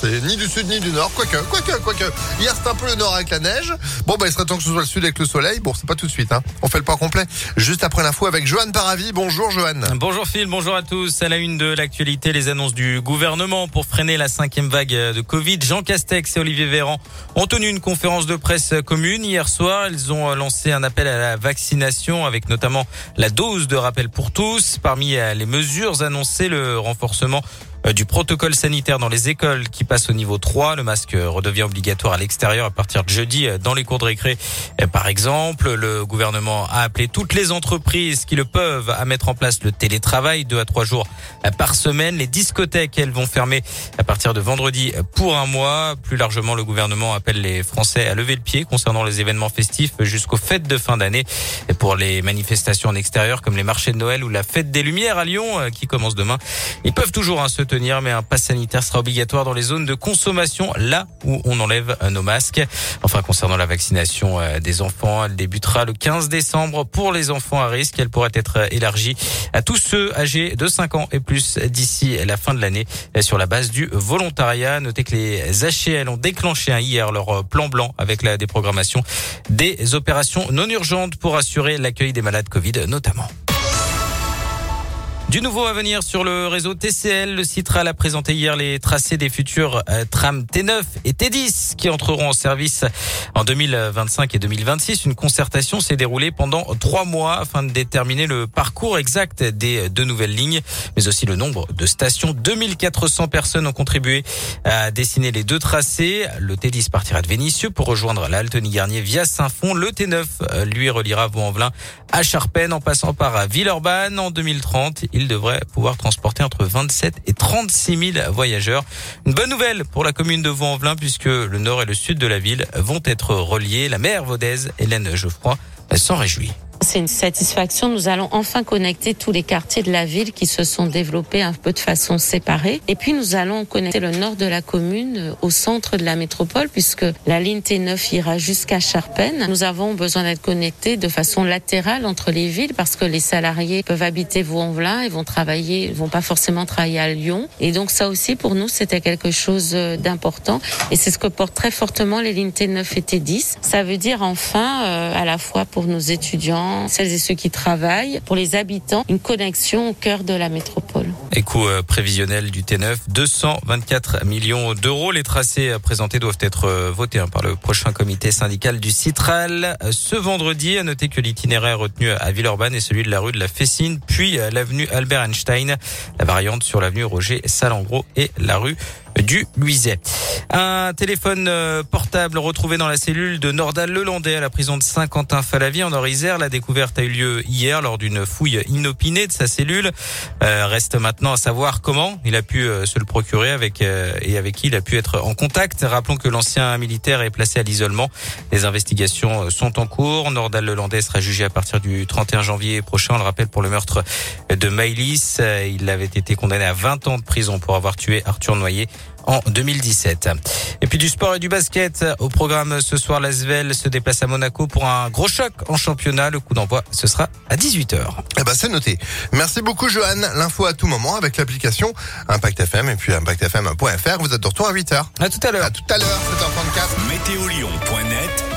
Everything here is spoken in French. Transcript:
C'est ni du sud ni du nord. Quoique, quoique, quoique. Hier, c'était un peu le nord avec la neige. Bon, bah, il serait temps que ce soit le sud avec le soleil. Bon, c'est pas tout de suite, hein. On fait le point complet juste après l'info avec Johan Paravi. Bonjour, Johan. Bonjour Phil, bonjour à tous. À la une de l'actualité, les annonces du gouvernement pour freiner la cinquième vague de Covid. Jean Castex et Olivier Véran ont tenu une conférence de presse commune hier soir. Ils ont lancé un appel à la vaccination avec notamment la dose de rappel pour tous. Parmi les mesures annoncées, le renforcement du protocole sanitaire dans les écoles qui passe au niveau 3. Le masque redevient obligatoire à l'extérieur à partir de jeudi euh, dans les cours de récré. Euh, par exemple, le gouvernement a appelé toutes les entreprises qui le peuvent à mettre en place le télétravail deux à trois jours par semaine. Les discothèques, elles vont fermer à partir de vendredi pour un mois. Plus largement, le gouvernement appelle les Français à lever le pied concernant les événements festifs jusqu'aux fêtes de fin d'année. Pour les manifestations en extérieur comme les marchés de Noël ou la fête des Lumières à Lyon qui commence demain, ils peuvent toujours hein, se tenir, mais un pass sanitaire sera obligatoire dans les zones de consommation, là où on enlève euh, nos masques. Enfin, concernant la vaccination euh, des enfants, elle débutera le 15 décembre pour les enfants à risque. Elle pourrait être euh, élargie à tous ceux âgés de 5 ans et plus d'ici la fin de l'année sur la base du volontariat. Notez que les HL ont déclenché hier leur plan blanc avec la déprogrammation des opérations non urgentes pour assurer l'accueil des malades Covid notamment. Du nouveau à venir sur le réseau TCL, le Citral a présenté hier les tracés des futurs euh, trams T9 et T10 qui entreront en service en 2025 et 2026. Une concertation s'est déroulée pendant trois mois afin de déterminer le parcours exact des deux nouvelles lignes, mais aussi le nombre de stations. 2400 personnes ont contribué à dessiner les deux tracés. Le T10 partira de Vénissieux pour rejoindre la Garnier via Saint-Fond. Le T9 euh, lui reliera Vaux-en-Velin à Charpennes en passant par Villeurbanne en 2030 il devrait pouvoir transporter entre 27 et 36 000 voyageurs. Une bonne nouvelle pour la commune de Vaux-en-Velin puisque le nord et le sud de la ville vont être reliés. La maire vaudaise, Hélène Geoffroy, s'en réjouit. C'est une satisfaction. Nous allons enfin connecter tous les quartiers de la ville qui se sont développés un peu de façon séparée. Et puis nous allons connecter le nord de la commune au centre de la métropole puisque la ligne T9 ira jusqu'à Charpennes. Nous avons besoin d'être connectés de façon latérale entre les villes parce que les salariés peuvent habiter Vaux-en-Velin et vont travailler, vont pas forcément travailler à Lyon. Et donc ça aussi pour nous c'était quelque chose d'important et c'est ce que portent très fortement les lignes T9 et T10. Ça veut dire enfin euh, à la fois pour nos étudiants celles et ceux qui travaillent, pour les habitants, une connexion au cœur de la métropole. Et coût euh, prévisionnel du T9, 224 millions d'euros. Les tracés euh, présentés doivent être euh, votés hein, par le prochain comité syndical du Citral. Ce vendredi, à noter que l'itinéraire retenu à Villeurbanne est celui de la rue de la Fessine, puis l'avenue Albert Einstein, la variante sur l'avenue Roger Salengro et la rue du Luiset. Un téléphone euh, portable retrouvé dans la cellule de Nordal Lelandais à la prison de Saint-Quentin-Falavie en Orisère. La découverte a eu lieu hier lors d'une fouille inopinée de sa cellule. Euh, reste maintenant à savoir comment il a pu euh, se le procurer avec et avec qui il a pu être en contact. Rappelons que l'ancien militaire est placé à l'isolement. Les investigations sont en cours. Nordal Lelandais sera jugé à partir du 31 janvier prochain. On le rappelle pour le meurtre de Maïlis. Il avait été condamné à 20 ans de prison pour avoir tué Arthur Noyer en 2017. Et puis du sport et du basket au programme ce soir. L'Asvel se déplace à Monaco pour un gros choc en championnat. Le coup d'envoi, ce sera à 18h. Eh ben, c'est noté. Merci beaucoup, Johan. L'info à tout moment avec l'application Impact FM et puis impactfm.fr. Vous êtes de retour à 8h. À tout à l'heure. À tout à l'heure, 7h34. Météolion.net